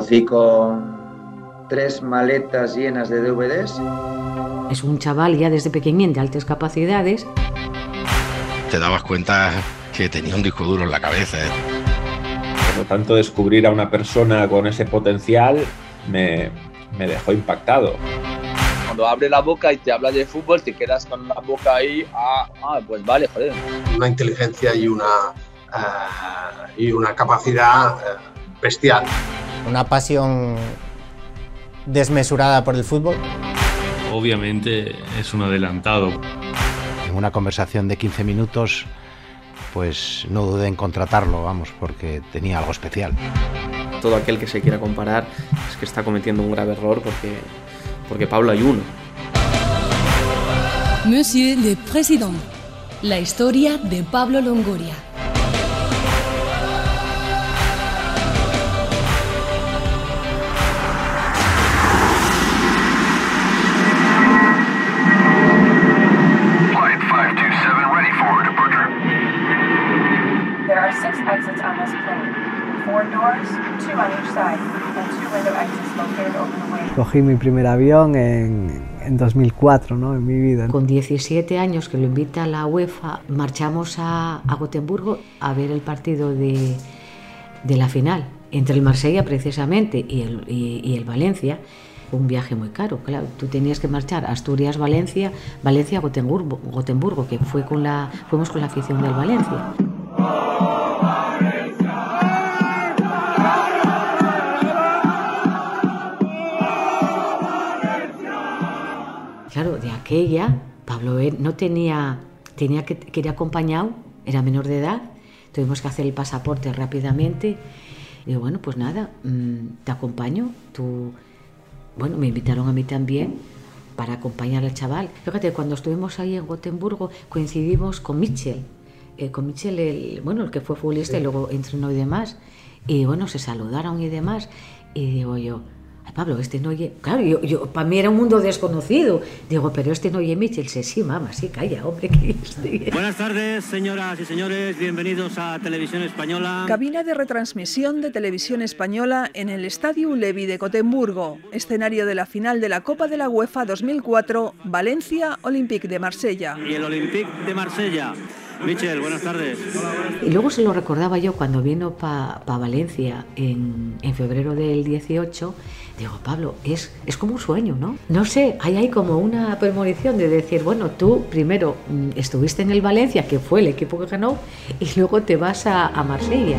conocí con tres maletas llenas de DVDs. Es un chaval ya desde pequeñín de altas capacidades. Te dabas cuenta que tenía un disco duro en la cabeza. ¿eh? Por lo tanto, descubrir a una persona con ese potencial me, me dejó impactado. Cuando abre la boca y te habla de fútbol, te quedas con la boca ahí, ah, ah pues vale, joder. Una inteligencia y una, uh, y una capacidad uh, bestial. Una pasión desmesurada por el fútbol. Obviamente es un adelantado. En una conversación de 15 minutos, pues no dudé en contratarlo, vamos, porque tenía algo especial. Todo aquel que se quiera comparar es que está cometiendo un grave error porque, porque Pablo hay uno. Monsieur le Président, la historia de Pablo Longoria. Cogí mi primer avión en, en 2004, ¿no? en mi vida. Con 17 años que lo invita la UEFA, marchamos a, a Gotemburgo a ver el partido de, de, la final entre el Marsella precisamente y el, y, y el Valencia. Un viaje muy caro, claro. Tú tenías que marchar Asturias-Valencia, Valencia-Gotemburgo, Gotemburgo, que fue con la, fuimos con la afición del Valencia. Aquella, Pablo no tenía, tenía que, que ir acompañado, era menor de edad, tuvimos que hacer el pasaporte rápidamente. Y bueno, pues nada, te acompaño, tú... Bueno, me invitaron a mí también para acompañar al chaval. Fíjate, cuando estuvimos ahí en Gotemburgo coincidimos con Mitchell, eh, con Mitchell, el, bueno, el que fue futbolista sí. y luego entrenó y demás. Y bueno, se saludaron y demás. Y digo yo, Pablo, este no oye. Claro, yo, yo, para mí era un mundo desconocido. Digo, pero este no oye Mitchell. Sí, sí, mamá, sí, calla, hombre. Que estoy... Buenas tardes, señoras y señores. Bienvenidos a Televisión Española. Cabina de retransmisión de Televisión Española en el Estadio Levi de Cotemburgo, escenario de la final de la Copa de la UEFA 2004, Valencia Olympique de Marsella. Y el Olympique de Marsella. Michel, buenas tardes. Y luego se lo recordaba yo cuando vino para pa Valencia en, en febrero del 18 Digo, Pablo, es, es como un sueño, ¿no? No sé, hay ahí como una premonición de decir, bueno, tú primero mm, estuviste en el Valencia, que fue el equipo que ganó, y luego te vas a, a Marsella.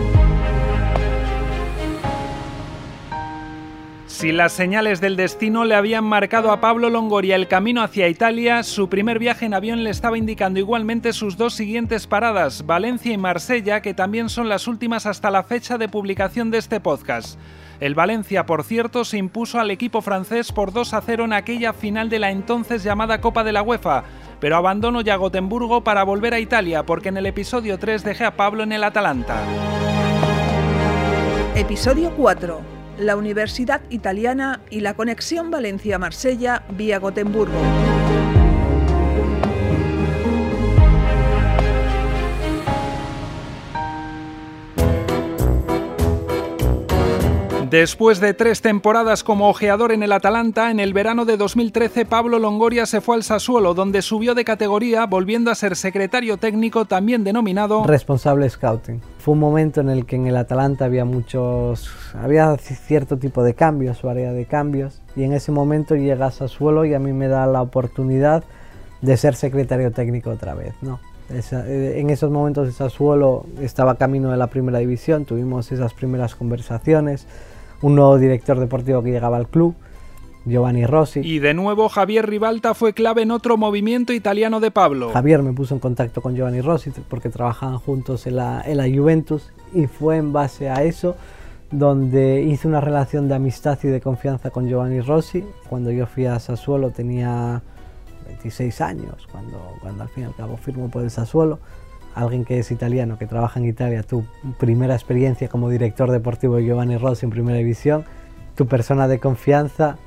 Si las señales del destino le habían marcado a Pablo Longoria el camino hacia Italia, su primer viaje en avión le estaba indicando igualmente sus dos siguientes paradas, Valencia y Marsella, que también son las últimas hasta la fecha de publicación de este podcast. El Valencia, por cierto, se impuso al equipo francés por 2 a 0 en aquella final de la entonces llamada Copa de la UEFA, pero abandonó ya Gotemburgo para volver a Italia porque en el episodio 3 dejé a Pablo en el Atalanta. Episodio 4. La Universidad Italiana y la conexión Valencia-Marsella vía Gotemburgo. Después de tres temporadas como ojeador en el Atalanta, en el verano de 2013 Pablo Longoria se fue al Sassuolo, donde subió de categoría, volviendo a ser secretario técnico también denominado responsable scouting. Fue un momento en el que en el Atalanta había muchos, había cierto tipo de cambios, variedad de cambios, y en ese momento llega a Sassuolo y a mí me da la oportunidad de ser secretario técnico otra vez, ¿no? En esos momentos el Sassuolo estaba camino de la primera división, tuvimos esas primeras conversaciones, un nuevo director deportivo que llegaba al club, Giovanni Rossi. Y de nuevo Javier Ribalta fue clave en otro movimiento italiano de Pablo. Javier me puso en contacto con Giovanni Rossi porque trabajaban juntos en la, en la Juventus y fue en base a eso donde hice una relación de amistad y de confianza con Giovanni Rossi. Cuando yo fui a Sassuolo tenía 26 años, cuando, cuando al fin y al cabo firmo por el Sassuolo alguien que es italiano, que trabaja en Italia, tu primera experiencia como director deportivo de Giovanni Rossi en primera división, tu persona de confianza,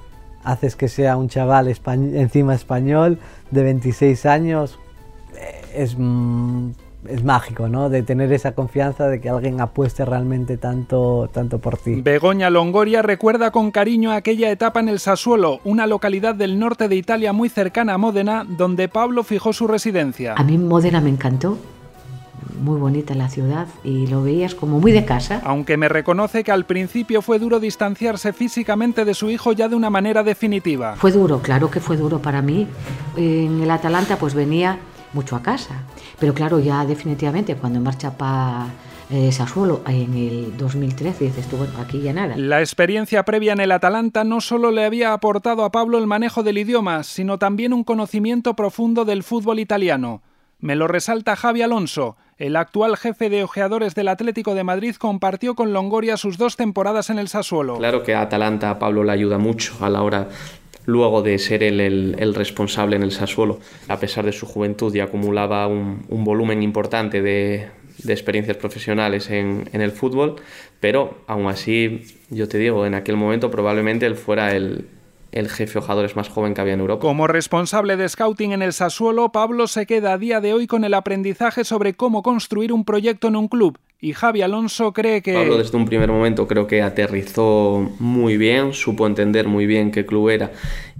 haces que sea un chaval españ encima español de 26 años, es, es mágico, ¿no? De tener esa confianza de que alguien apueste realmente tanto, tanto por ti. Begoña Longoria recuerda con cariño aquella etapa en el Sassuolo, una localidad del norte de Italia muy cercana a Módena, donde Pablo fijó su residencia. A mí Módena me encantó, muy bonita la ciudad y lo veías como muy de casa. Aunque me reconoce que al principio fue duro distanciarse físicamente de su hijo ya de una manera definitiva. Fue duro, claro que fue duro para mí. En el Atalanta pues venía mucho a casa, pero claro, ya definitivamente cuando marcha para eh, Sassuolo en el 2013 dices tú, bueno, aquí ya nada. La experiencia previa en el Atalanta no solo le había aportado a Pablo el manejo del idioma, sino también un conocimiento profundo del fútbol italiano. Me lo resalta Javi Alonso, el actual jefe de ojeadores del Atlético de Madrid compartió con Longoria sus dos temporadas en el Sassuolo. Claro que a Atalanta a Pablo le ayuda mucho a la hora luego de ser él el, responsable en el Sassuolo. A pesar de su juventud y acumulaba un, volumen importante de, experiencias profesionales en, en, el fútbol, pero aún así, yo te digo, en aquel momento probablemente él fuera el, el jefe ojadores más joven que había en Europa. Como responsable de scouting en el Sassuolo, Pablo se queda a día de hoy con el aprendizaje sobre cómo construir un proyecto en un club. Y Javi Alonso cree que... Pablo desde un primer momento creo que aterrizó muy bien, supo entender muy bien qué club era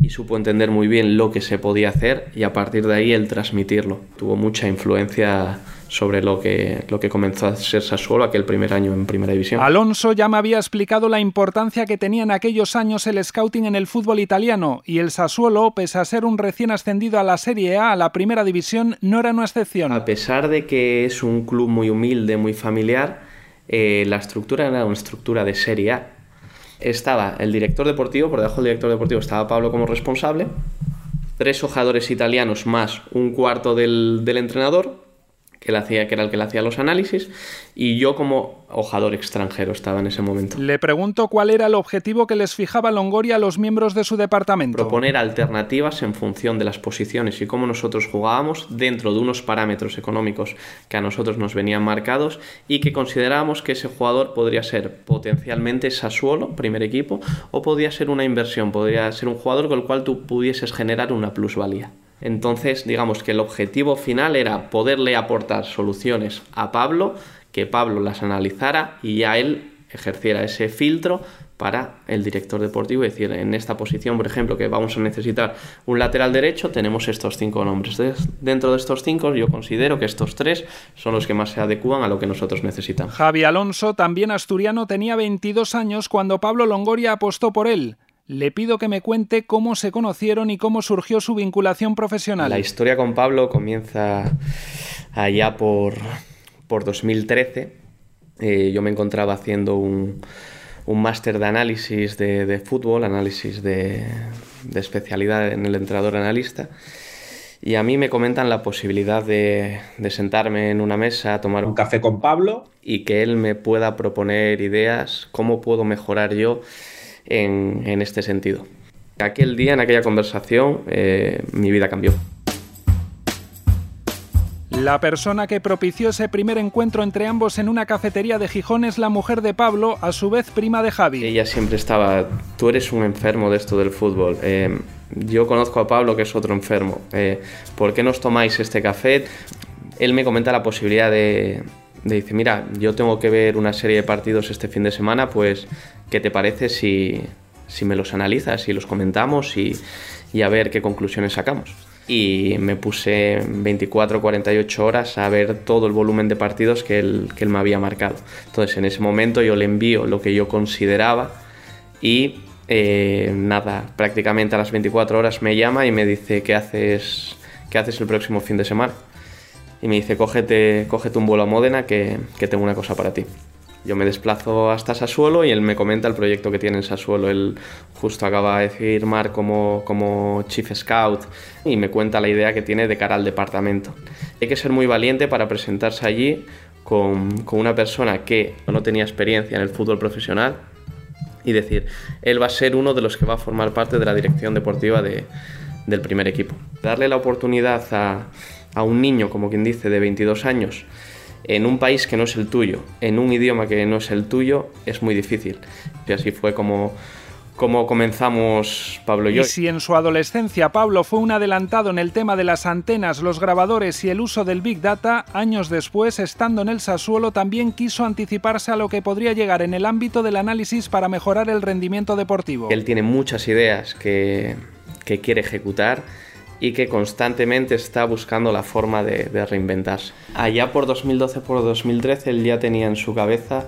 y supo entender muy bien lo que se podía hacer y a partir de ahí el transmitirlo. Tuvo mucha influencia sobre lo que, lo que comenzó a ser Sassuolo aquel primer año en Primera División. Alonso ya me había explicado la importancia que tenía en aquellos años el scouting en el fútbol italiano y el Sassuolo, pese a ser un recién ascendido a la Serie A, a la Primera División, no era una excepción. A pesar de que es un club muy humilde, muy familiar, eh, la estructura era una estructura de Serie A. Estaba el director deportivo, por debajo del director deportivo estaba Pablo como responsable, tres hojadores italianos más un cuarto del, del entrenador, que, hacía, que era el que le hacía los análisis, y yo como hojador extranjero estaba en ese momento. Le pregunto cuál era el objetivo que les fijaba Longoria a los miembros de su departamento. Proponer alternativas en función de las posiciones y cómo nosotros jugábamos dentro de unos parámetros económicos que a nosotros nos venían marcados y que considerábamos que ese jugador podría ser potencialmente Sassuolo, primer equipo, o podría ser una inversión, podría ser un jugador con el cual tú pudieses generar una plusvalía. Entonces, digamos que el objetivo final era poderle aportar soluciones a Pablo, que Pablo las analizara y ya él ejerciera ese filtro para el director deportivo, es decir, en esta posición, por ejemplo, que vamos a necesitar un lateral derecho, tenemos estos cinco nombres. Dentro de estos cinco, yo considero que estos tres son los que más se adecúan a lo que nosotros necesitamos. Javi Alonso, también asturiano, tenía 22 años cuando Pablo Longoria apostó por él le pido que me cuente cómo se conocieron y cómo surgió su vinculación profesional. La historia con Pablo comienza allá por, por 2013. Eh, yo me encontraba haciendo un, un máster de análisis de, fútbol, análisis de, de, especialidad en el entrenador analista. Y a mí me comentan la posibilidad de, de sentarme en una mesa a tomar un café con Pablo y que él me pueda proponer ideas, cómo puedo mejorar yo en, este sentido. Aquel día, en aquella conversación, eh, mi vida cambió. La persona que propició ese primer encuentro entre ambos en una cafetería de Gijón es la mujer de Pablo, a su vez prima de Javi. Ella siempre estaba, tú eres un enfermo de esto del fútbol. Eh, yo conozco a Pablo que es otro enfermo. Eh, ¿Por qué nos tomáis este café? Él me comenta la posibilidad de, de dice, mira, yo tengo que ver una serie de partidos este fin de semana, pues, ¿qué te parece si, si me los analizas, si los comentamos y, y, a ver qué conclusiones sacamos? Y me puse 24 48 horas a ver todo el volumen de partidos que él, que me había marcado. Entonces, en ese momento yo le envío lo que yo consideraba y eh, nada, prácticamente a las 24 horas me llama y me dice, ¿qué haces, qué haces el próximo fin de semana? Y me dice, cógete, cógete un vuelo a Módena que, que, tengo una cosa para ti. Yo me desplazo hasta Sassuolo y él me comenta el proyecto que tiene en Sassuolo. Él justo acaba de firmar como, como Chief Scout y me cuenta la idea que tiene de cara al departamento. Hay que ser muy valiente para presentarse allí con, con una persona que no tenía experiencia en el fútbol profesional y decir, él va a ser uno de los que va a formar parte de la dirección deportiva de, del primer equipo. Darle la oportunidad a a un niño, como quien dice, de 22 años, en un país que no es el tuyo, en un idioma que no es el tuyo, es muy difícil. Y así fue como, cómo comenzamos Pablo y yo. Y si en su adolescencia Pablo fue un adelantado en el tema de las antenas, los grabadores y el uso del Big Data, años después, estando en el Sassuolo, también quiso anticiparse a lo que podría llegar en el ámbito del análisis para mejorar el rendimiento deportivo. Él tiene muchas ideas que, que quiere ejecutar y que constantemente está buscando la forma de, reinventarse. Allá por 2012, por 2013, él ya tenía en su cabeza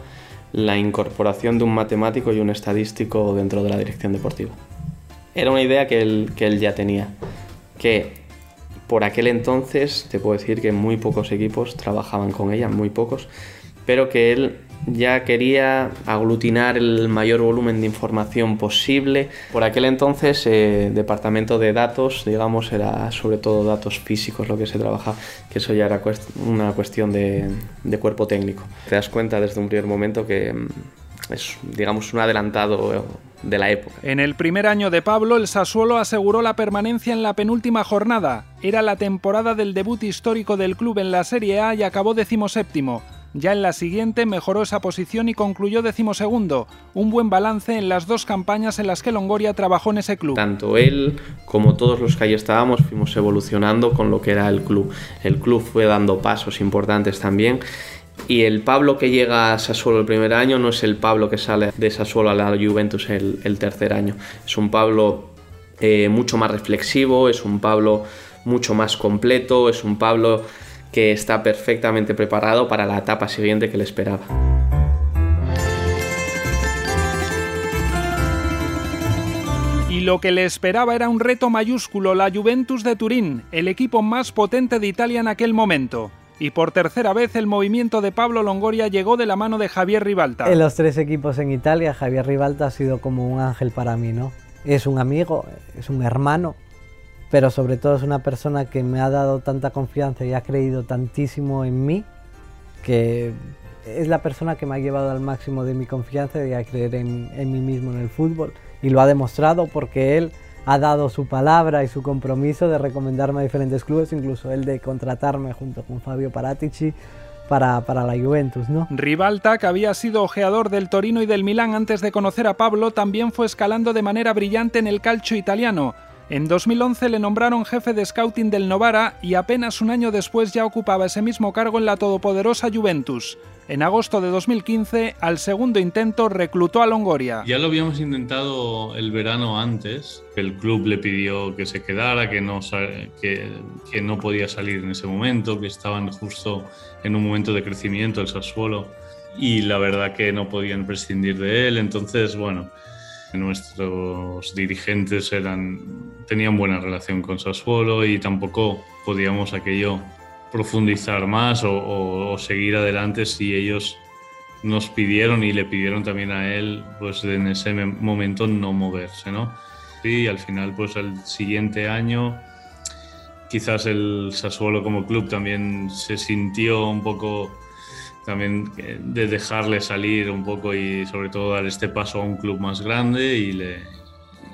la incorporación de un matemático y un estadístico dentro de la dirección deportiva. Era una idea que él, que él ya tenía, que por aquel entonces te puedo decir que muy pocos equipos trabajaban con ella, muy pocos, pero que él ya quería aglutinar el mayor volumen de información posible. Por aquel entonces, eh, departamento de datos, digamos, era sobre todo datos físicos lo que se trabajaba, que eso ya era cuest una cuestión de, cuerpo técnico. Te das cuenta desde un primer momento que mm, es, digamos, un adelantado de la época. En el primer año de Pablo, el Sassuolo aseguró la permanencia en la penúltima jornada. Era la temporada del debut histórico del club en la Serie A y acabó decimoséptimo. Ya en la siguiente mejoró esa posición y concluyó decimosegundo, un buen balance en las dos campañas en las que Longoria trabajó en ese club. Tanto él como todos los que ahí estábamos fuimos evolucionando con lo que era el club. El club fue dando pasos importantes también y el Pablo que llega a Sassuolo el primer año no es el Pablo que sale de Sassuolo a la Juventus el, el tercer año. Es un Pablo eh, mucho más reflexivo, es un Pablo mucho más completo, es un Pablo que está perfectamente preparado para la etapa siguiente que le esperaba. Y lo que le esperaba era un reto mayúsculo, la Juventus de Turín, el equipo más potente de Italia en aquel momento. Y por tercera vez el movimiento de Pablo Longoria llegó de la mano de Javier Ribalta. En los tres equipos en Italia, Javier Ribalta ha sido como un ángel para mí, ¿no? Es un amigo, es un hermano, pero sobre todo es una persona que me ha dado tanta confianza y ha creído tantísimo en mí que es la persona que me ha llevado al máximo de mi confianza y a creer en, mí mismo en el fútbol. Y lo ha demostrado porque él ha dado su palabra y su compromiso de recomendarme a diferentes clubes, incluso el de contratarme junto con Fabio Paratici para, para, la Juventus, ¿no? Rivalta, que había sido ojeador del Torino y del Milán antes de conocer a Pablo, también fue escalando de manera brillante en el calcio italiano. En 2011 le nombraron jefe de scouting del Novara y apenas un año después ya ocupaba ese mismo cargo en la todopoderosa Juventus. En agosto de 2015, al segundo intento, reclutó a Longoria. Ya lo habíamos intentado el verano antes. El club le pidió que se quedara, que no, que, no podía salir en ese momento, que estaban justo en un momento de crecimiento el Sassuolo y la verdad que no podían prescindir de él. Entonces, bueno, nuestros dirigentes eran, tenían buena relación con Sassuolo y tampoco podíamos aquello profundizar más o, seguir adelante si ellos nos pidieron y le pidieron también a él pues en ese momento no moverse no y al final pues el siguiente año quizás el Sassuolo como club también se sintió un poco también de dejarle salir un poco y sobre todo dar este paso a un club más grande y le,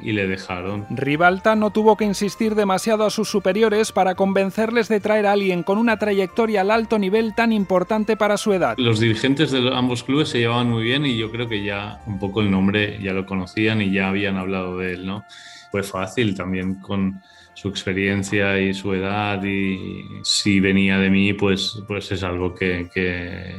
y le dejaron. Ribalta no tuvo que insistir demasiado a sus superiores para convencerles de traer a alguien con una trayectoria al alto nivel tan importante para su edad. Los dirigentes de ambos clubes se llevaban muy bien y yo creo que ya un poco el nombre ya lo conocían y ya habían hablado de él, ¿no? Fue fácil también con su experiencia y su edad y si venía de mí pues, pues es algo que, que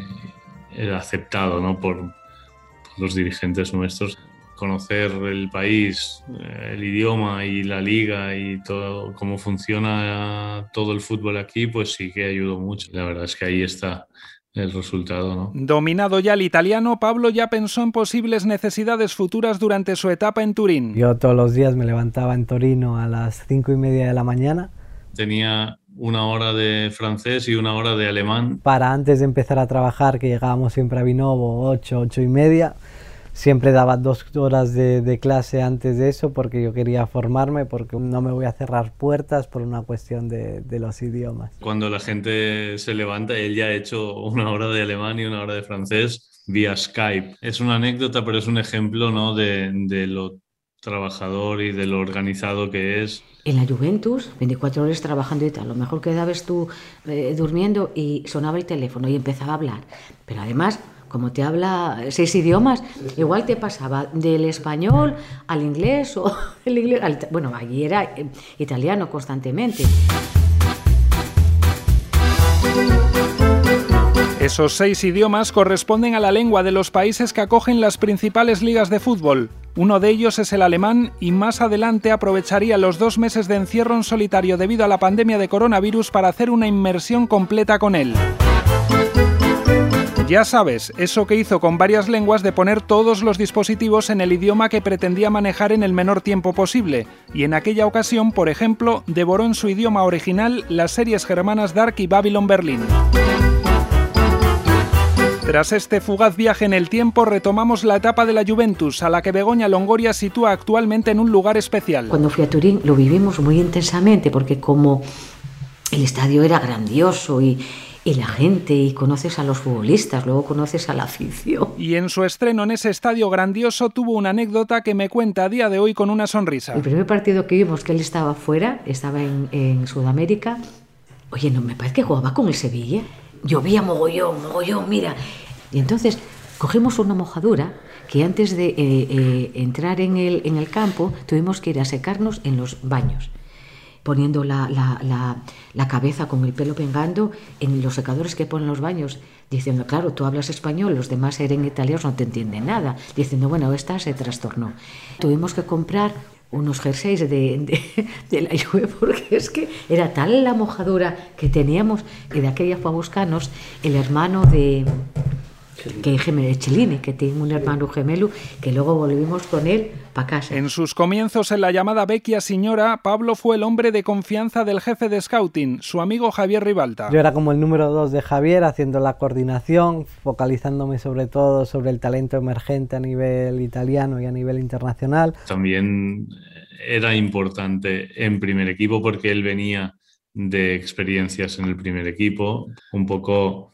era aceptado ¿no? por, por los dirigentes nuestros conocer el país, el idioma y la liga y todo cómo funciona todo el fútbol aquí, pues sí que ayudó mucho. La verdad es que ahí está el resultado, ¿no? Dominado ya el italiano, Pablo ya pensó en posibles necesidades futuras durante su etapa en Turín. Yo todos los días me levantaba en Torino a las cinco y media de la mañana. Tenía una hora de francés y una hora de alemán. Para antes de empezar a trabajar, que llegábamos siempre a Vinovo, ocho, ocho y media, siempre daba dos horas de, de, clase antes de eso porque yo quería formarme, porque no me voy a cerrar puertas por una cuestión de, de, los idiomas. Cuando la gente se levanta, él ya ha hecho una hora de alemán y una hora de francés vía Skype. Es una anécdota, pero es un ejemplo ¿no? de, de lo trabajador y de lo organizado que es. En la Juventus, 24 horas trabajando y tal, lo mejor quedabas tú eh, durmiendo y sonaba el teléfono y empezaba a hablar. Pero además como te habla seis idiomas, igual te pasaba del español al inglés o el inglés al, bueno, allí era eh, italiano constantemente. Esos seis idiomas corresponden a la lengua de los países que acogen las principales ligas de fútbol. Uno de ellos es el alemán y más adelante aprovecharía los dos meses de encierro en solitario debido a la pandemia de coronavirus para hacer una inmersión completa con él. Ya sabes, eso que hizo con varias lenguas de poner todos los dispositivos en el idioma que pretendía manejar en el menor tiempo posible, y en aquella ocasión, por ejemplo, devoró en su idioma original las series germanas Dark y Babylon Berlin. Tras este fugaz viaje en el tiempo, retomamos la etapa de la Juventus, a la que Begoña Longoria sitúa actualmente en un lugar especial. Cuando fui a Turín lo vivimos muy intensamente, porque como el estadio era grandioso y, y la gente, y conoces a los futbolistas, luego conoces a la afición. Y en su estreno en ese estadio grandioso tuvo una anécdota que me cuenta a día de hoy con una sonrisa. El primer partido que vimos que él estaba fuera, estaba en, en Sudamérica, oye, no me parece que jugaba con el Sevilla. Llovía mogollón, mogollón, mira. Y entonces cogimos una mojadura que antes de eh, eh, entrar en el, en el campo tuvimos que ir a secarnos en los baños poniendo la, la, la, cabeza con el pelo pengando en los secadores que ponen los baños, diciendo, claro, tú hablas español, los demás eran italianos, no te entienden nada, diciendo, bueno, esta se trastornó. Tuvimos que comprar unos jerseys de, de, de, la Juve porque es que era tal la mojadura que teníamos y de aquella fue a buscarnos el hermano de que gemelo Chelini, que tiene un hermano gemelo, que luego volvimos con él para casa. En sus comienzos en la llamada Vecchia Señora, Pablo fue el hombre de confianza del jefe de scouting, su amigo Javier Ribalta. Yo era como el número dos de Javier, haciendo la coordinación, focalizándome sobre todo sobre el talento emergente a nivel italiano y a nivel internacional. También era importante en primer equipo porque él venía de experiencias en el primer equipo, un poco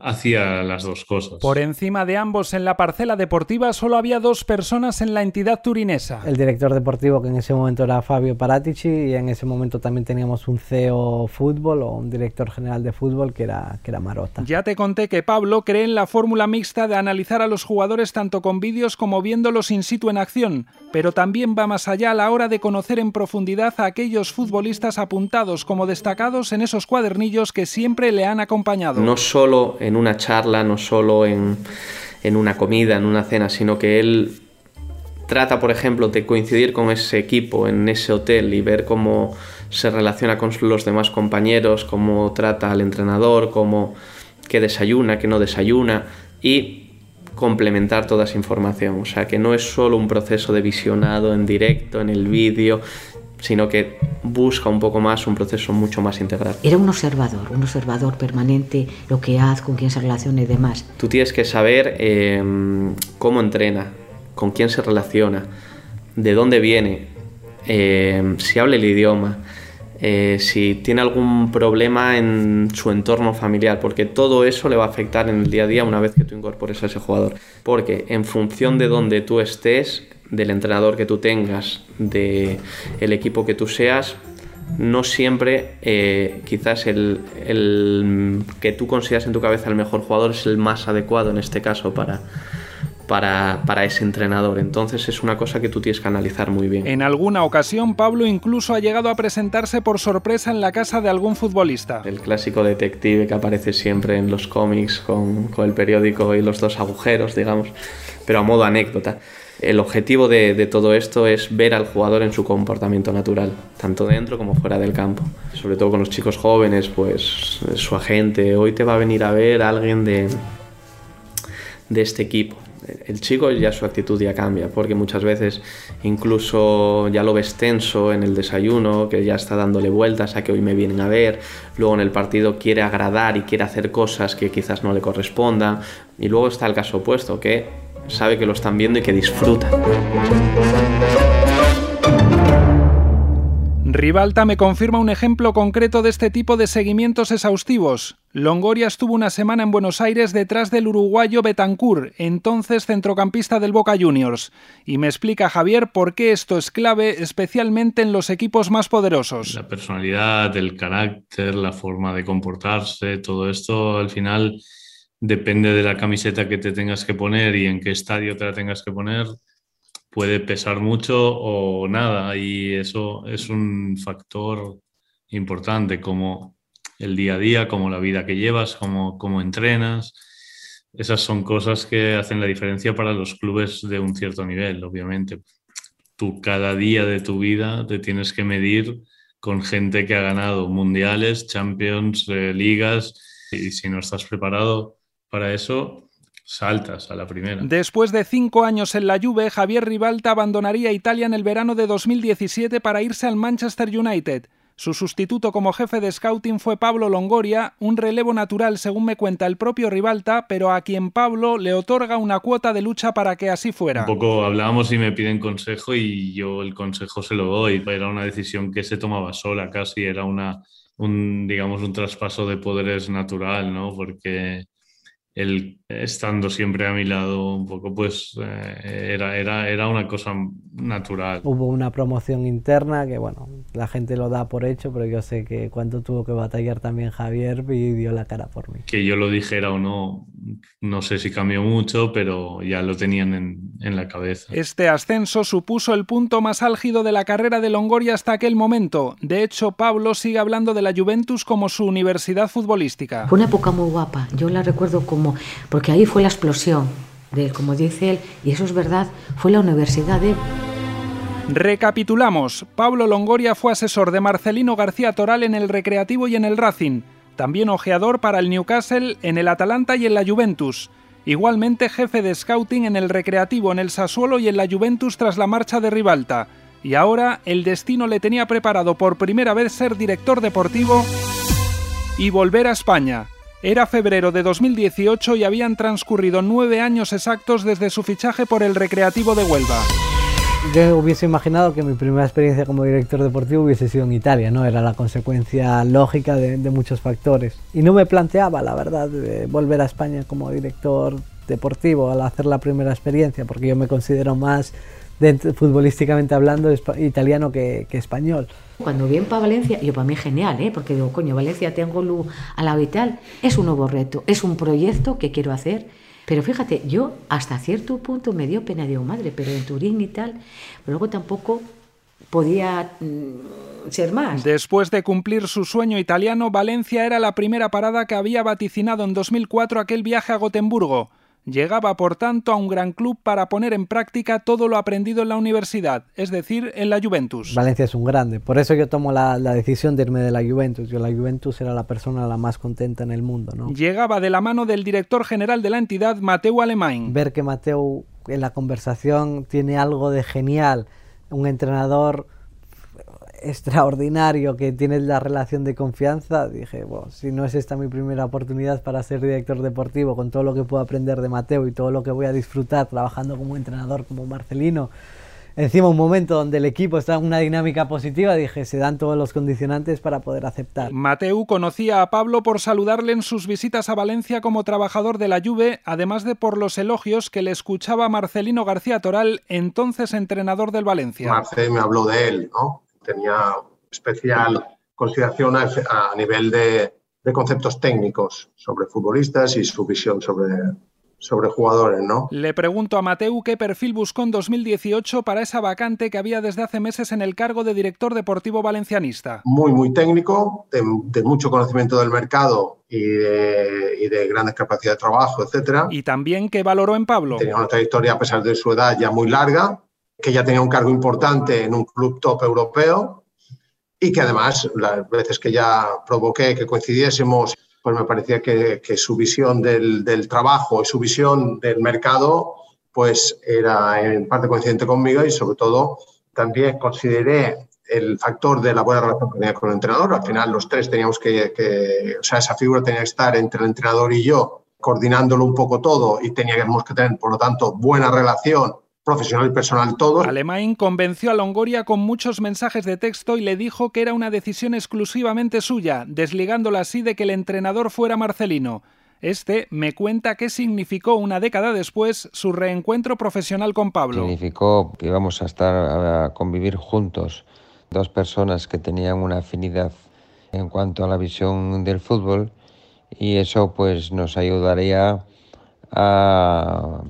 hacía las dos cosas. Por encima de ambos en la parcela deportiva solo había dos personas en la entidad turinesa. El director deportivo que en ese momento era Fabio Paratici y en ese momento también teníamos un CEO fútbol o un director general de fútbol que era, que era Marota. Ya te conté que Pablo cree en la fórmula mixta de analizar a los jugadores tanto con vídeos como viéndolos in situ en acción, pero también va más allá a la hora de conocer en profundidad a aquellos futbolistas apuntados como destacados en esos cuadernillos que siempre le han acompañado. No solo en una charla, no solo en, en una comida, en una cena, sino que él trata, por ejemplo, de coincidir con ese equipo en ese hotel y ver cómo se relaciona con los demás compañeros, cómo trata al entrenador, cómo que desayuna, que no desayuna y complementar toda esa información. O sea, que no es solo un proceso de visionado en directo, en el vídeo, sino que busca un poco más un proceso mucho más integral. Era un observador, un observador permanente, lo que hace, con quién se relaciona y demás. Tú tienes que saber eh, cómo entrena, con quién se relaciona, de dónde viene, eh, si habla el idioma, eh, si tiene algún problema en su entorno familiar, porque todo eso le va a afectar en el día a día una vez que tú incorpores a ese jugador. Porque en función de dónde tú estés, del entrenador que tú tengas, del el equipo que tú seas, no siempre eh, quizás el, el, que tú consideras en tu cabeza el mejor jugador es el más adecuado en este caso para, para, para, ese entrenador. Entonces es una cosa que tú tienes que analizar muy bien. En alguna ocasión Pablo incluso ha llegado a presentarse por sorpresa en la casa de algún futbolista. El clásico detective que aparece siempre en los cómics con, con el periódico y los dos agujeros, digamos, pero a modo anécdota. El objetivo de, todo esto es ver al jugador en su comportamiento natural, tanto dentro como fuera del campo. Sobre todo con los chicos jóvenes, pues su agente, hoy te va a venir a ver alguien de, de este equipo. El chico ya su actitud ya cambia, porque muchas veces incluso ya lo ves tenso en el desayuno, que ya está dándole vueltas a que hoy me vienen a ver, luego en el partido quiere agradar y quiere hacer cosas que quizás no le correspondan, y luego está el caso opuesto, que sabe que lo están viendo y que disfruta. Ribalta me confirma un ejemplo concreto de este tipo de seguimientos exhaustivos. Longoria estuvo una semana en Buenos Aires detrás del uruguayo Betancourt, entonces centrocampista del Boca Juniors. Y me explica Javier por qué esto es clave, especialmente en los equipos más poderosos. La personalidad, el carácter, la forma de comportarse, todo esto al final depende de la camiseta que te tengas que poner y en qué estadio te la tengas que poner, puede pesar mucho o nada. Y eso es un factor importante, como el día a día, como la vida que llevas, como, como entrenas. Esas son cosas que hacen la diferencia para los clubes de un cierto nivel, obviamente. Tú cada día de tu vida te tienes que medir con gente que ha ganado mundiales, champions, eh, ligas, y si no estás preparado para eso, saltas a la primera. Después de cinco años en la Juve, Javier Ribalta abandonaría Italia en el verano de 2017 para irse al Manchester United. Su sustituto como jefe de scouting fue Pablo Longoria, un relevo natural según me cuenta el propio Ribalta, pero a quien Pablo le otorga una cuota de lucha para que así fuera. Un poco hablábamos y me piden consejo y yo el consejo se lo doy. Era una decisión que se tomaba sola casi, era una, un, digamos, un traspaso de poderes natural, ¿no? Porque él estando siempre a mi lado, un poco pues eh, era, era, era una cosa natural. Hubo una promoción interna que bueno, la gente lo da por hecho, pero yo sé que cuando tuvo que batallar también Javier y dio la cara por mí. Que yo lo dijera o no, no sé si cambió mucho, pero ya lo tenían en, en la cabeza. Este ascenso supuso el punto más álgido de la carrera de Longoria hasta aquel momento. De hecho, Pablo sigue hablando de la Juventus como su universidad futbolística. Fue una época muy guapa, yo la recuerdo como, porque ahí fue la explosión de, como dice él, y eso es verdad, fue la universidad de... Recapitulamos, Pablo Longoria fue asesor de Marcelino García Toral en el Recreativo y en el Racing, también ojeador para el Newcastle, en el Atalanta y en la Juventus, igualmente jefe de scouting en el Recreativo, en el Sassuolo y en la Juventus tras la marcha de Ribalta, y ahora el destino le tenía preparado por primera vez ser director deportivo y volver a España. Era febrero de 2018 y habían transcurrido nueve años exactos desde su fichaje por el Recreativo de Huelva. Yo hubiese imaginado que mi primera experiencia como director deportivo hubiese sido en Italia, ¿no? Era la consecuencia lógica de, de muchos factores. Y no me planteaba, la verdad, de volver a España como director deportivo al hacer la primera experiencia, porque yo me considero más, de, futbolísticamente hablando, italiano que, que español. Cuando vi para Valencia, yo para mí genial, ¿eh? porque digo, coño, Valencia tengo luz a la y tal, es un nuevo reto, es un proyecto que quiero hacer. Pero fíjate, yo hasta cierto punto me dio pena, digo, madre, pero en Turín y tal, luego tampoco podía mm, ser más. Después de cumplir su sueño italiano, Valencia era la primera parada que había vaticinado en 2004 aquel viaje a Gotemburgo. Llegaba, por tanto, a un gran club para poner en práctica todo lo aprendido en la universidad, es decir, en la Juventus. Valencia es un grande, por eso yo tomo la, la, decisión de irme de la Juventus. Yo la Juventus era la persona la más contenta en el mundo. ¿no? Llegaba de la mano del director general de la entidad, Mateo Alemán. Ver que Mateo en la conversación tiene algo de genial, un entrenador extraordinario que tienes la relación de confianza, dije, bueno, si no es esta mi primera oportunidad para ser director deportivo, con todo lo que puedo aprender de Mateo y todo lo que voy a disfrutar trabajando como entrenador como Marcelino, encima un momento donde el equipo está en una dinámica positiva, dije, se dan todos los condicionantes para poder aceptar. Mateu conocía a Pablo por saludarle en sus visitas a Valencia como trabajador de la Juve, además de por los elogios que le escuchaba Marcelino García Toral, entonces entrenador del Valencia. Marcel me habló de él, ¿no? Tenía especial consideración a, a nivel de, de, conceptos técnicos sobre futbolistas y su visión sobre, sobre jugadores, ¿no? Le pregunto a Mateu qué perfil buscó en 2018 para esa vacante que había desde hace meses en el cargo de director deportivo valencianista. Muy, muy técnico, de, de mucho conocimiento del mercado y de, y de, grandes capacidades de trabajo, etcétera. Y también que valoró en Pablo. Tenía una trayectoria, a pesar de su edad, ya muy larga, que ya tenía un cargo importante en un club top europeo y que además las veces que ya provoqué que coincidiésemos, pues me parecía que, su visión del, del, trabajo y su visión del mercado pues era en parte coincidente conmigo y sobre todo también consideré el factor de la buena relación que tenía con el entrenador. Al final los tres teníamos que, que, o sea, esa figura tenía que estar entre el entrenador y yo, coordinándolo un poco todo y teníamos que tener, por lo tanto, buena relación profesional y personal todo. Alemán convenció a Longoria con muchos mensajes de texto y le dijo que era una decisión exclusivamente suya, desligándola así de que el entrenador fuera Marcelino. Este me cuenta qué significó una década después su reencuentro profesional con Pablo. Significó que íbamos a estar a convivir juntos, dos personas que tenían una afinidad en cuanto a la visión del fútbol y eso pues nos ayudaría a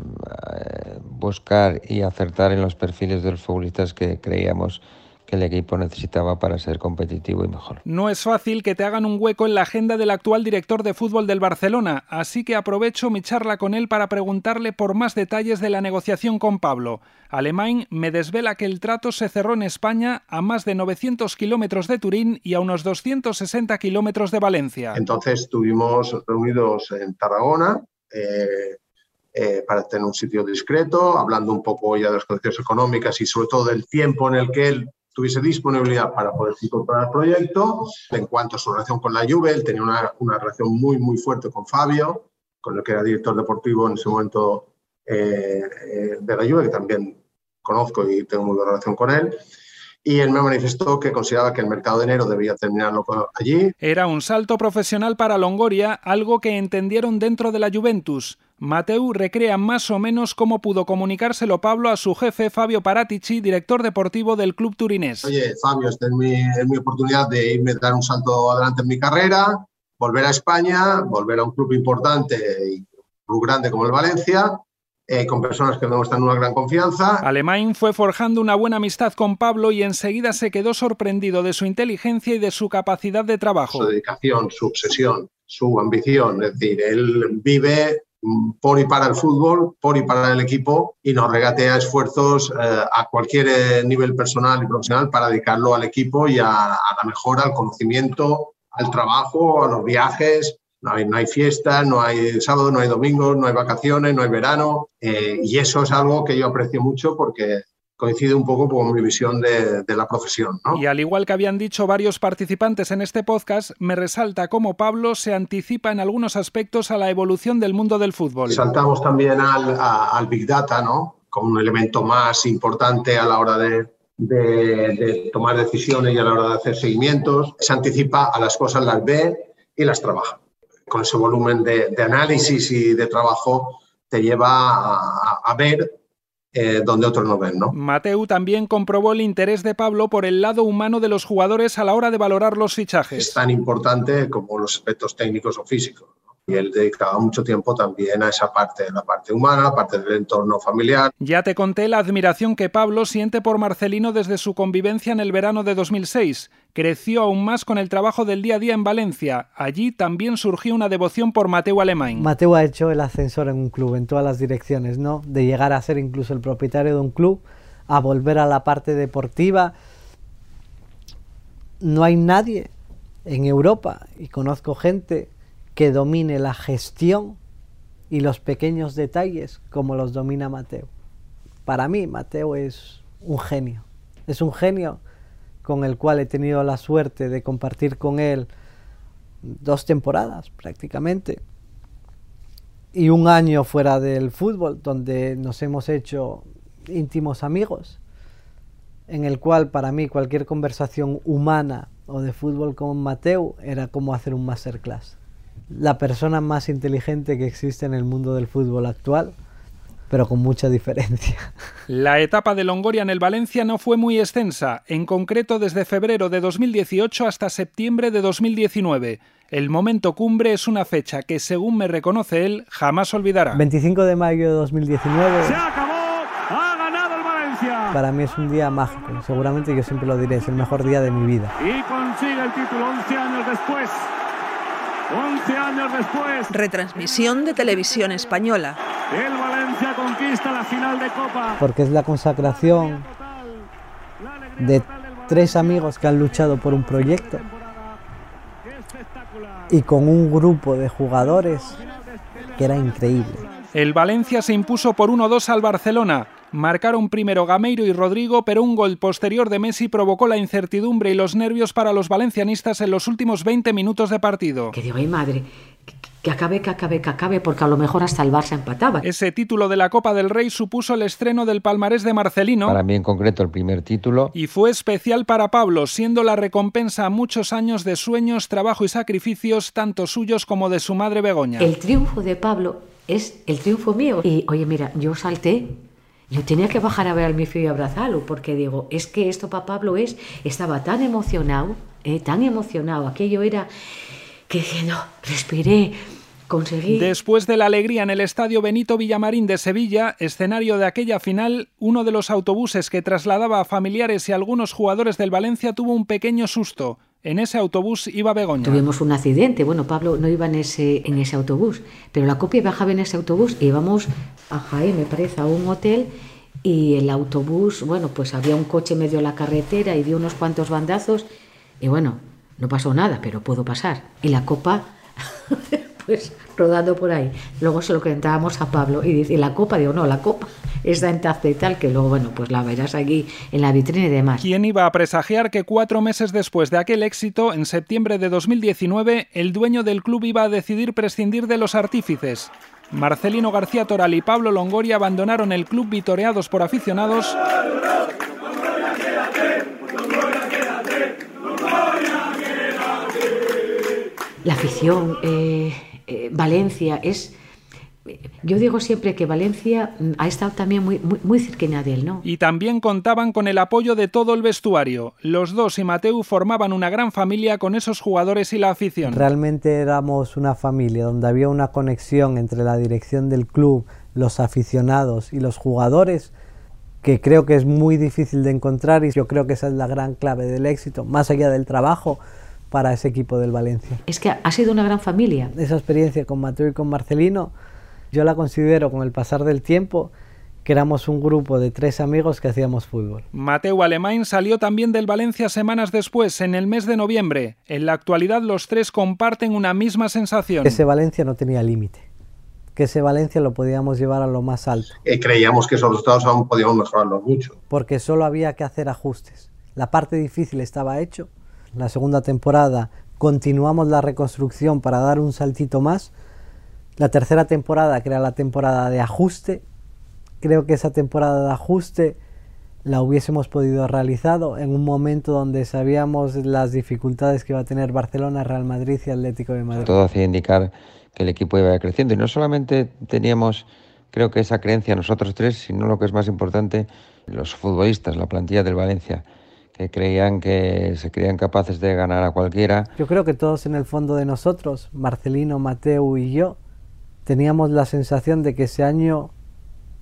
buscar y acertar en los perfiles de los futbolistas que creíamos que el equipo necesitaba para ser competitivo y mejor. No es fácil que te hagan un hueco en la agenda del actual director de fútbol del Barcelona, así que aprovecho mi charla con él para preguntarle por más detalles de la negociación con Pablo. Alemán me desvela que el trato se cerró en España a más de 900 kilómetros de Turín y a unos 260 kilómetros de Valencia. Entonces estuvimos reunidos en Tarragona. Eh, eh, para tener un sitio discreto, hablando un poco ya de las condiciones económicas y sobre todo del tiempo en el que él tuviese disponibilidad para poder incorporar el proyecto. En cuanto a su relación con la Juve, él tenía una, una relación muy, muy fuerte con Fabio, con el que era director deportivo en ese momento eh, eh, de la Juve, que también conozco y tengo muy buena relación con él. Y él me manifestó que consideraba que el mercado de enero debía terminarlo allí. Era un salto profesional para Longoria, algo que entendieron dentro de la Juventus. Mateu recrea más o menos cómo pudo comunicárselo Pablo a su jefe Fabio Paratici, director deportivo del club turinés. Oye, Fabio, esta es mi, es mi oportunidad de irme a dar un salto adelante en mi carrera, volver a España, volver a un club importante y un club grande como el Valencia, eh, con personas que me muestran una gran confianza. Alemán fue forjando una buena amistad con Pablo y enseguida se quedó sorprendido de su inteligencia y de su capacidad de trabajo. Su dedicación, su obsesión, su ambición, es decir, él vive por y para el fútbol, por y para el equipo y nos regatea esfuerzos eh, a cualquier eh, nivel personal y profesional para dedicarlo al equipo y a, a, la mejora, al conocimiento, al trabajo, a los viajes. No hay, no hay fiesta, no hay sábado, no hay domingo, no hay vacaciones, no hay verano. Eh, y eso es algo que yo aprecio mucho porque coincide un poco con mi visión de, de la profesión. ¿no? Y al igual que habían dicho varios participantes en este podcast, me resalta cómo Pablo se anticipa en algunos aspectos a la evolución del mundo del fútbol. Saltamos también al, a, al Big Data, ¿no? como un elemento más importante a la hora de, de, de, tomar decisiones y a la hora de hacer seguimientos. Se anticipa a las cosas, las ve y las trabaja. Con ese volumen de, de análisis y de trabajo te lleva a, a ver eh, donde otros no ven. ¿no? Mateu también comprobó el interés de Pablo por el lado humano de los jugadores a la hora de valorar los fichajes. Es tan importante como los aspectos técnicos o físicos. Y él dedicaba mucho tiempo también a esa parte, la parte humana, parte del entorno familiar. Ya te conté la admiración que Pablo siente por Marcelino desde su convivencia en el verano de 2006. Creció aún más con el trabajo del día a día en Valencia. Allí también surgió una devoción por Mateu Alemán. Mateu ha hecho el ascensor en un club, en todas las direcciones, ¿no? De llegar a ser incluso el propietario de un club, a volver a la parte deportiva. No hay nadie en Europa, y conozco gente que domine la gestión y los pequeños detalles como los domina Mateo. Para mí, Mateo es un genio. Es un genio con el cual he tenido la suerte de compartir con él dos temporadas prácticamente y un año fuera del fútbol donde nos hemos hecho íntimos amigos en el cual para mí cualquier conversación humana o de fútbol con Mateo era como hacer un masterclass. La persona más inteligente que existe en el mundo del fútbol actual, pero con mucha diferencia. La etapa de Longoria en el Valencia no fue muy extensa, en concreto desde febrero de 2018 hasta septiembre de 2019. El momento cumbre es una fecha que, según me reconoce él, jamás olvidará. 25 de mayo de 2019. ¡Se acabó! ¡Ha ganado el Valencia! Para mí es un día mágico, seguramente yo siempre lo diré, es el mejor día de mi vida. Y consigue el título 11 años después. 11 años después. Retransmisión de televisión española. El Valencia conquista la final de Copa. Porque es la consagración de tres amigos que han luchado por un proyecto y con un grupo de jugadores que era increíble. El Valencia se impuso por 1-2 al Barcelona. Marcaron primero Gameiro y Rodrigo, pero un gol posterior de Messi provocó la incertidumbre y los nervios para los valencianistas en los últimos 20 minutos de partido. Que digo, ay madre, que acabe, que acabe, que acabe, porque a lo mejor hasta el Barça empataba. Ese título de la Copa del Rey supuso el estreno del palmarés de Marcelino. Para mí en concreto el primer título. Y fue especial para Pablo, siendo la recompensa a muchos años de sueños, trabajo y sacrificios, tanto suyos como de su madre Begoña. El triunfo de Pablo es el triunfo mío. Y oye, mira, yo salté yo tenía que bajar a ver al mi y abrazarlo, porque digo, es que esto para Pablo es, estaba tan emocionado, eh, tan emocionado, aquello era, que no, respiré, conseguí. Después de la alegría en el estadio Benito Villamarín de Sevilla, escenario de aquella final, uno de los autobuses que trasladaba a familiares y algunos jugadores del Valencia tuvo un pequeño susto. En ese autobús iba Begoña. Tuvimos un accidente. Bueno, Pablo no iba en ese, en ese autobús, pero la copia bajaba en ese autobús y íbamos a Jaén, me parece, a un hotel y el autobús, bueno, pues había un coche medio a la carretera y dio unos cuantos bandazos y bueno, no pasó nada, pero pudo pasar. Y la copa, pues rodando por ahí. Luego se lo comentábamos a Pablo y dice, ¿y la copa? Digo, no, la copa está intacta y tal, que luego, bueno, pues la verás aquí en la vitrina y demás. ¿Quién iba a presagiar que cuatro meses después de aquel éxito, en septiembre de 2019, el dueño del club iba a decidir prescindir de los artífices? Marcelino García Toral y Pablo Longoria abandonaron el club vitoreados por aficionados la afición, eh, eh, Valencia, es... Yo digo siempre que Valencia mm, ha estado también muy, muy, muy cerquina de él, ¿no? Y también contaban con el apoyo de todo el vestuario. Los dos y Mateu formaban una gran familia con esos jugadores y la afición. Realmente éramos una familia donde había una conexión entre la dirección del club, los aficionados y los jugadores que creo que es muy difícil de encontrar y yo creo que esa es la gran clave del éxito, más allá del trabajo, para ese equipo del Valencia. Es que ha sido una gran familia. Esa experiencia con Mateo y con Marcelino, yo la considero con el pasar del tiempo que éramos un grupo de tres amigos que hacíamos fútbol. Mateo Alemán salió también del Valencia semanas después, en el mes de noviembre. En la actualidad los tres comparten una misma sensación. Ese Valencia no tenía límite, que ese Valencia lo podíamos llevar a lo más alto. Y creíamos que esos resultados aún podíamos mejorarlos mucho. Porque solo había que hacer ajustes. La parte difícil estaba hecho la segunda temporada continuamos la reconstrucción para dar un saltito más. La tercera temporada, que era la temporada de ajuste, creo que esa temporada de ajuste la hubiésemos podido realizado en un momento donde sabíamos las dificultades que iba a tener Barcelona, Real Madrid y Atlético de Madrid. Todo hacía indicar que el equipo iba creciendo y no solamente teníamos, creo que esa creencia nosotros tres, sino lo que es más importante, los futbolistas, la plantilla del Valencia que creían que se creían capaces de ganar a cualquiera. Yo creo que todos en el fondo de nosotros, Marcelino, Mateo y yo, teníamos la sensación de que ese año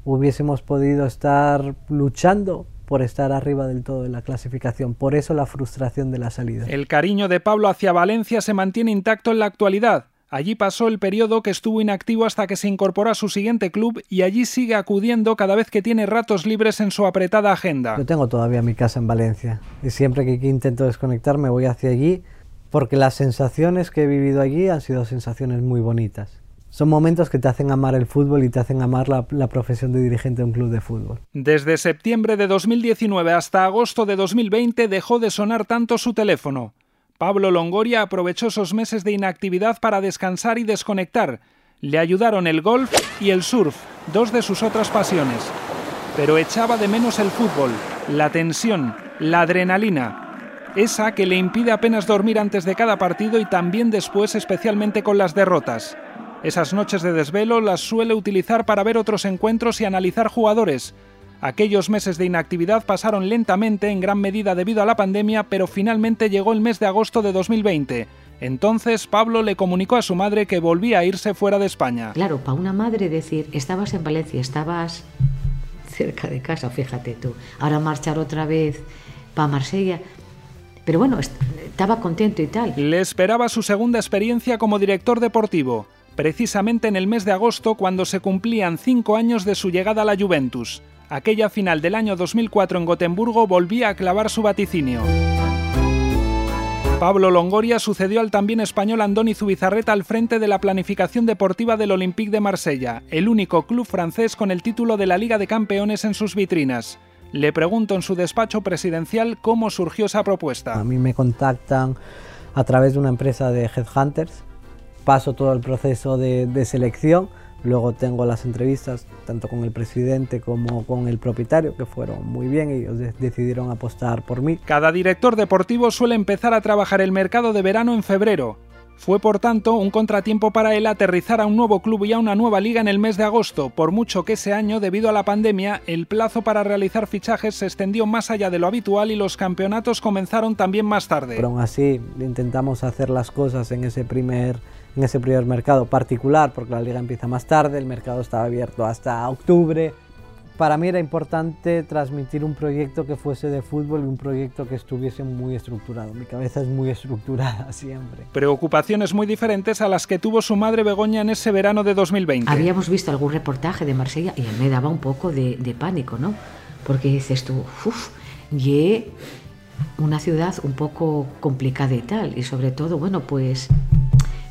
hubiésemos podido estar luchando por estar arriba del todo en la clasificación. Por eso la frustración de la salida. El cariño de Pablo hacia Valencia se mantiene intacto en la actualidad. Allí pasó el periodo que estuvo inactivo hasta que se incorporó a su siguiente club y allí sigue acudiendo cada vez que tiene ratos libres en su apretada agenda. Yo tengo todavía mi casa en Valencia y siempre que intento desconectarme voy hacia allí porque las sensaciones que he vivido allí han sido sensaciones muy bonitas. Son momentos que te hacen amar el fútbol y te hacen amar la, profesión de dirigente de un club de fútbol. Desde septiembre de 2019 hasta agosto de 2020 dejó de sonar tanto su teléfono. Pablo Longoria aprovechó esos meses de inactividad para descansar y desconectar. Le ayudaron el golf y el surf, dos de sus otras pasiones. Pero echaba de menos el fútbol, la tensión, la adrenalina, esa que le impide apenas dormir antes de cada partido y también después, especialmente con las derrotas. Esas noches de desvelo las suele utilizar para ver otros encuentros y analizar jugadores, Aquellos meses de inactividad pasaron lentamente, en gran medida debido a la pandemia, pero finalmente llegó el mes de agosto de 2020. Entonces Pablo le comunicó a su madre que volvía a irse fuera de España. Claro, para una madre decir, estabas en Valencia, estabas cerca de casa, fíjate tú, ahora marchar otra vez para Marsella. Pero bueno, estaba contento y tal. Le esperaba su segunda experiencia como director deportivo, precisamente en el mes de agosto cuando se cumplían cinco años de su llegada a la Juventus aquella final del año 2004 en Gotemburgo volvía a clavar su vaticinio. Pablo Longoria sucedió al también español Andoni Zubizarreta al frente de la planificación deportiva del Olympique de Marsella, el único club francés con el título de la Liga de Campeones en sus vitrinas. Le pregunto en su despacho presidencial cómo surgió esa propuesta. A mí me contactan a través de una empresa de headhunters, paso todo el proceso de, de selección Luego tengo las entrevistas tanto con el presidente como con el propietario, que fueron muy bien y ellos decidieron apostar por mí. Cada director deportivo suele empezar a trabajar el mercado de verano en febrero. Fue por tanto un contratiempo para él aterrizar a un nuevo club y a una nueva liga en el mes de agosto, por mucho que ese año, debido a la pandemia, el plazo para realizar fichajes se extendió más allá de lo habitual y los campeonatos comenzaron también más tarde. Pero aún así intentamos hacer las cosas en ese primer en ese primer mercado particular, porque la liga empieza más tarde, el mercado estaba abierto hasta octubre, para mí era importante transmitir un proyecto que fuese de fútbol y un proyecto que estuviese muy estructurado. Mi cabeza es muy estructurada siempre. Preocupaciones muy diferentes a las que tuvo su madre Begoña en ese verano de 2020. Habíamos visto algún reportaje de Marsella y me daba un poco de, de pánico, ¿no? Porque dices tú, uff, y una ciudad un poco complicada y tal. Y sobre todo, bueno, pues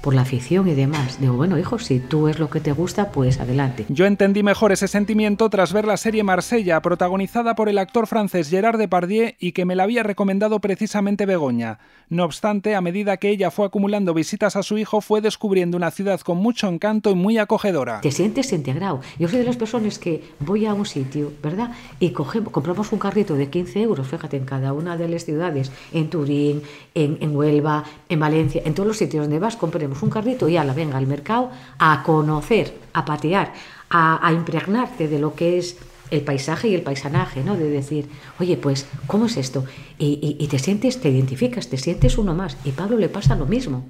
por la afición y demás. Digo, bueno, hijo, si tú es lo que te gusta, pues adelante. Yo entendí mejor ese sentimiento tras ver la serie Marsella, protagonizada por el actor francés Gerard Depardieu y que me la había recomendado precisamente Begoña. No obstante, a medida que ella fue acumulando visitas a su hijo, fue descubriendo una ciudad con mucho encanto y muy acogedora. Te sientes integrado. Yo soy de las personas que voy a un sitio, ¿verdad? Y cogemos, compramos un carrito de 15 euros, fíjate, en cada una de las ciudades, en Turín, en, en Huelva, en Valencia, en todos los sitios donde vas, compremos un carrito y la venga al mercado a conocer, a patear, a, a, impregnarte de lo que es el paisaje y el paisanaje, ¿no? De decir, oye, pues, ¿cómo es esto? Y, te sientes, te identificas, te sientes uno más. Y Pablo le pasa lo mismo.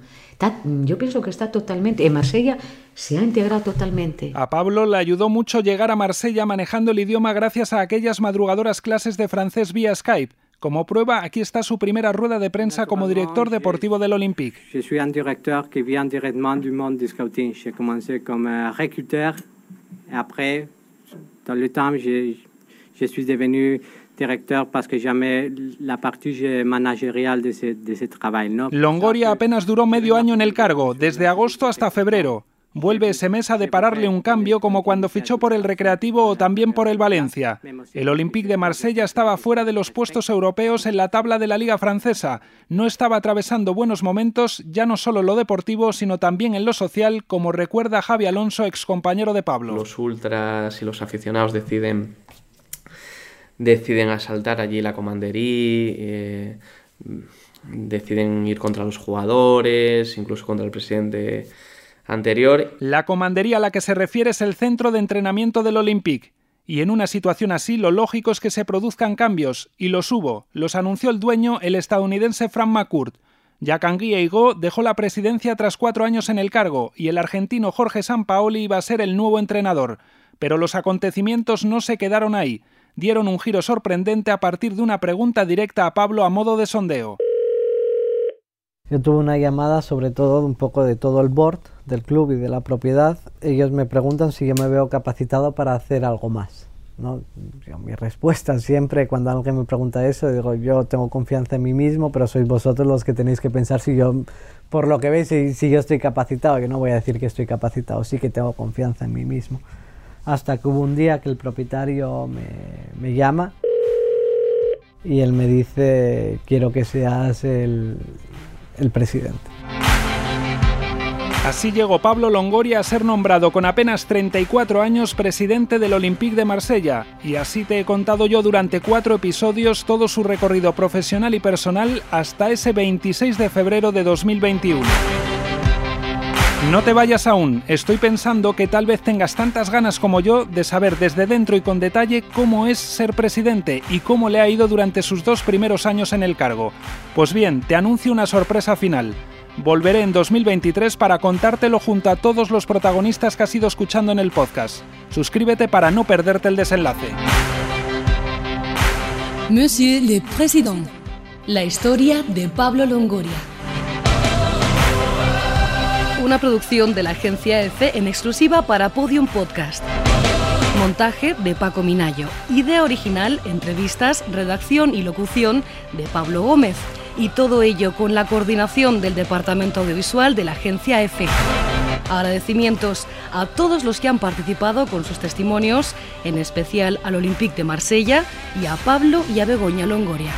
Yo pienso que está totalmente, en Marsella se ha integrado totalmente. A Pablo le ayudó mucho llegar a Marsella manejando el idioma gracias a aquellas madrugadoras clases de francés vía Skype. Como prueba, aquí está su primera rueda de prensa como director deportivo del Olympique. Je suis un directeur qui vient directement du monde du scouting. J'ai commencé comme euh, recruteur après, dans le temps, je, je suis devenu directeur parce que la de de. ¿no? Longoria apenas duró medio año en el cargo, desde agosto hasta febrero. Vuelve ese mes a depararle un cambio como cuando fichó por el Recreativo o también por el Valencia. El Olympique de Marsella estaba fuera de los puestos europeos en la tabla de la Liga Francesa. No estaba atravesando buenos momentos, ya no solo en lo deportivo, sino también en lo social, como recuerda Javi Alonso, ex compañero de Pablo. Los ultras y los aficionados deciden, deciden asaltar allí la comandería. Eh, deciden ir contra los jugadores, incluso contra el presidente La comandería a la que se refiere es el centro de entrenamiento del Olympique. Y en una situación así lo lógico es que se produzcan cambios, y los hubo, los anunció el dueño, el estadounidense Frank McCourt. Jacangui Eigo dejó la presidencia tras cuatro años en el cargo, y el argentino Jorge Sampaoli iba a ser el nuevo entrenador. Pero los acontecimientos no se quedaron ahí, dieron un giro sorprendente a partir de una pregunta directa a Pablo a modo de sondeo. Yo tuve una llamada sobre todo un poco de todo el board del club y de la propiedad. Ellos me preguntan si yo me veo capacitado para hacer algo más. ¿no? Yo, mi respuesta siempre cuando alguien me pregunta eso, digo, yo tengo confianza en mí mismo, pero sois vosotros los que tenéis que pensar si yo, por lo que veis, si, yo estoy capacitado, que no voy a decir que estoy capacitado, sí que tengo confianza en mí mismo. Hasta que hubo un día que el propietario me, me llama y él me dice, quiero que seas el, el presidente. Así llegó Pablo Longoria a ser nombrado con apenas 34 años presidente del Olympique de Marsella, y así te he contado yo durante cuatro episodios todo su recorrido profesional y personal hasta ese 26 de febrero de 2021. No te vayas aún, estoy pensando que tal vez tengas tantas ganas como yo de saber desde dentro y con detalle cómo es ser presidente y cómo le ha ido durante sus dos primeros años en el cargo. Pues bien, te anuncio una sorpresa final. Volveré en 2023 para contártelo junto a todos los protagonistas que has ido escuchando en el podcast. Suscríbete para no perderte el desenlace. Monsieur le Président. La historia de Pablo Longoria. Una producción de la agencia EFE en exclusiva para Podium Podcast. Montaje de Paco Minayo. Idea original, entrevistas, redacción y locución de Pablo Gómez y todo ello con la coordinación del Departamento Audiovisual de la agencia EFE. Agradecimientos a todos los que han participado con sus testimonios, en especial al Olympique de Marsella y a Pablo y a Begoña Longoria.